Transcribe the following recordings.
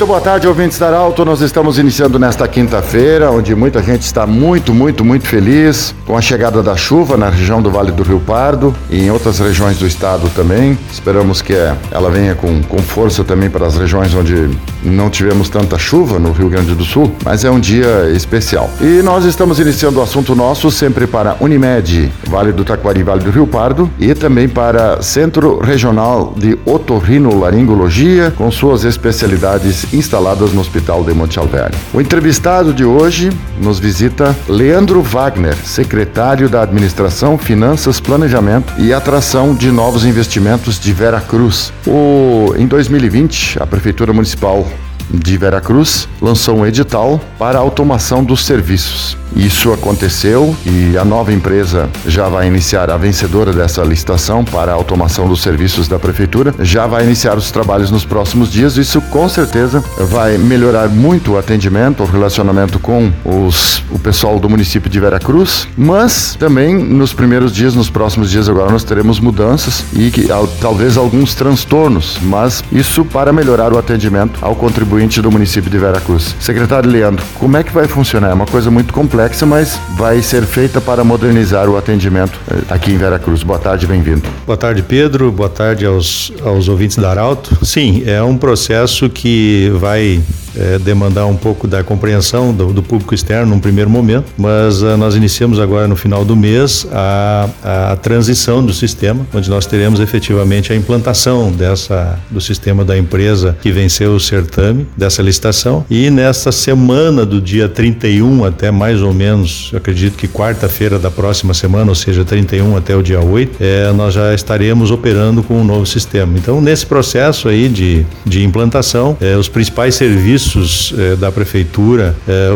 Muito boa tarde, ouvintes da Arauto. Nós estamos iniciando nesta quinta-feira, onde muita gente está muito, muito, muito feliz com a chegada da chuva na região do Vale do Rio Pardo e em outras regiões do estado também. Esperamos que ela venha com, com força também para as regiões onde não tivemos tanta chuva no Rio Grande do Sul, mas é um dia especial. E nós estamos iniciando o assunto nosso sempre para Unimed, Vale do Taquari, Vale do Rio Pardo, e também para Centro Regional de Otorrinolaringologia, com suas especialidades instaladas no Hospital de Monte Alverne. O entrevistado de hoje nos visita Leandro Wagner, secretário da Administração, Finanças, Planejamento e Atração de Novos Investimentos de Vera Cruz. O, em 2020, a Prefeitura Municipal de Veracruz lançou um edital para a automação dos serviços. Isso aconteceu e a nova empresa já vai iniciar, a vencedora dessa licitação para a automação dos serviços da prefeitura, já vai iniciar os trabalhos nos próximos dias. Isso com certeza vai melhorar muito o atendimento, o relacionamento com os, o pessoal do município de Veracruz, mas também nos primeiros dias, nos próximos dias agora, nós teremos mudanças e que, talvez alguns transtornos, mas isso para melhorar o atendimento ao contribuinte do município de Veracruz. Secretário Leandro, como é que vai funcionar? É uma coisa muito complexa complexa, mas vai ser feita para modernizar o atendimento eh, aqui em Veracruz. Boa tarde, bem-vindo. Boa tarde, Pedro. Boa tarde aos, aos ouvintes da Arauto. Sim, é um processo que vai é, demandar um pouco da compreensão do, do, público externo num primeiro momento, mas uh, nós iniciamos agora no final do mês a, a, transição do sistema, onde nós teremos efetivamente a implantação dessa do sistema da empresa que venceu o certame dessa licitação e nesta semana do dia 31 até mais ou menos, acredito que quarta-feira da próxima semana, ou seja, 31 até o dia 8, é, nós já estaremos operando com um novo sistema. Então, nesse processo aí de, de implantação, é, os principais serviços serviços eh, da prefeitura eh,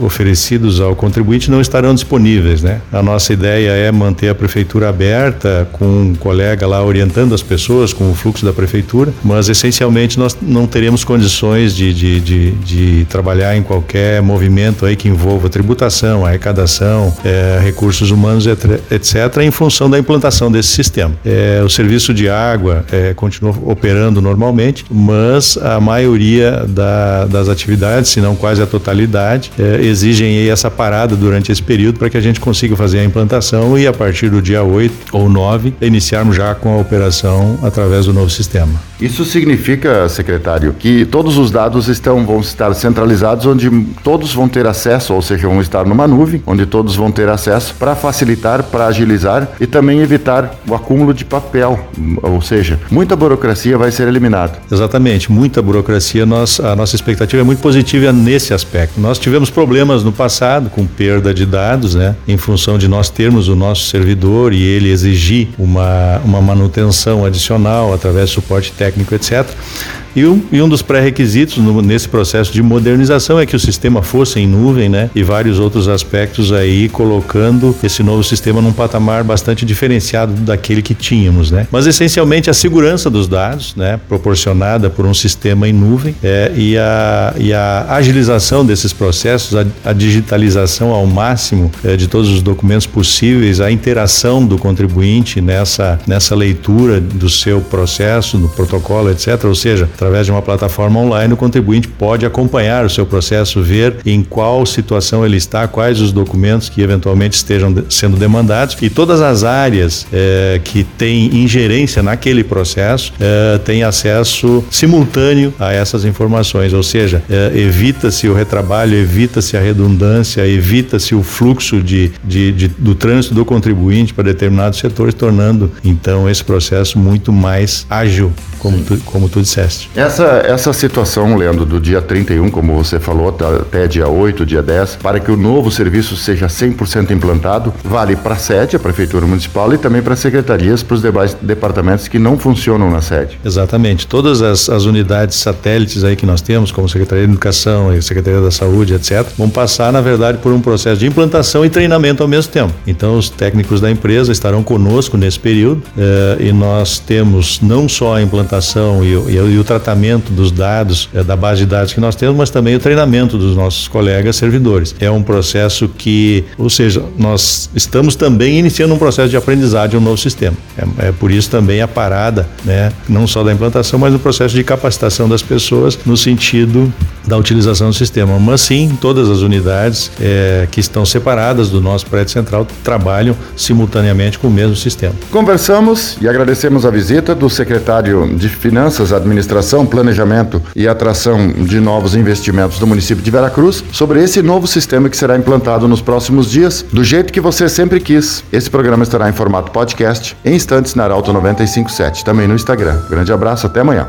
oferecidos ao contribuinte não estarão disponíveis, né? A nossa ideia é manter a prefeitura aberta com um colega lá orientando as pessoas com o fluxo da prefeitura, mas essencialmente nós não teremos condições de, de, de, de trabalhar em qualquer movimento aí que envolva tributação, arrecadação, eh, recursos humanos, etc., em função da implantação desse sistema. o serviço de água continua operando normalmente, mas a maioria da das atividades, se não quase a totalidade, é, exigem essa parada durante esse período para que a gente consiga fazer a implantação e a partir do dia 8 ou 9 iniciarmos já com a operação através do novo sistema. Isso significa, secretário, que todos os dados estão, vão estar centralizados onde todos vão ter acesso, ou seja, vão estar numa nuvem, onde todos vão ter acesso para facilitar, para agilizar e também evitar o acúmulo de papel, ou seja, muita burocracia vai ser eliminada. Exatamente, muita burocracia, nós, a nossa expectativa é muito positiva nesse aspecto. Nós tivemos problemas no passado com perda de dados, né, em função de nós termos o nosso servidor e ele exigir uma, uma manutenção adicional através de suporte técnico, etc. E um, e um dos pré-requisitos nesse processo de modernização é que o sistema fosse em nuvem, né? E vários outros aspectos aí colocando esse novo sistema num patamar bastante diferenciado daquele que tínhamos, né? Mas essencialmente a segurança dos dados, né? Proporcionada por um sistema em nuvem é, e, a, e a agilização desses processos, a, a digitalização ao máximo é, de todos os documentos possíveis, a interação do contribuinte nessa, nessa leitura do seu processo, do protocolo, etc. Ou seja, Através de uma plataforma online, o contribuinte pode acompanhar o seu processo, ver em qual situação ele está, quais os documentos que eventualmente estejam sendo demandados. E todas as áreas é, que têm ingerência naquele processo é, têm acesso simultâneo a essas informações, ou seja, é, evita-se o retrabalho, evita-se a redundância, evita-se o fluxo de, de, de, do trânsito do contribuinte para determinados setores, tornando então esse processo muito mais ágil, como, tu, como tu disseste. Essa, essa situação, Leandro, do dia 31, como você falou, até dia 8, dia 10, para que o novo serviço seja 100% implantado, vale para a sede, a Prefeitura Municipal, e também para as secretarias, para os demais departamentos que não funcionam na sede. Exatamente. Todas as, as unidades satélites aí que nós temos, como Secretaria de Educação e Secretaria da Saúde, etc., vão passar, na verdade, por um processo de implantação e treinamento ao mesmo tempo. Então, os técnicos da empresa estarão conosco nesse período eh, e nós temos não só a implantação e, e, e o tratamento tratamento dos dados, é, da base de dados que nós temos, mas também o treinamento dos nossos colegas servidores. É um processo que, ou seja, nós estamos também iniciando um processo de aprendizagem de um novo sistema. É, é por isso também a parada, né, não só da implantação, mas do processo de capacitação das pessoas no sentido da utilização do sistema. Mas sim, todas as unidades é, que estão separadas do nosso prédio central trabalham simultaneamente com o mesmo sistema. Conversamos e agradecemos a visita do secretário de Finanças, Administração, Planejamento e Atração de Novos Investimentos do município de Veracruz sobre esse novo sistema que será implantado nos próximos dias, do jeito que você sempre quis. Esse programa estará em formato podcast em instantes na Arauto 957, também no Instagram. Grande abraço, até amanhã.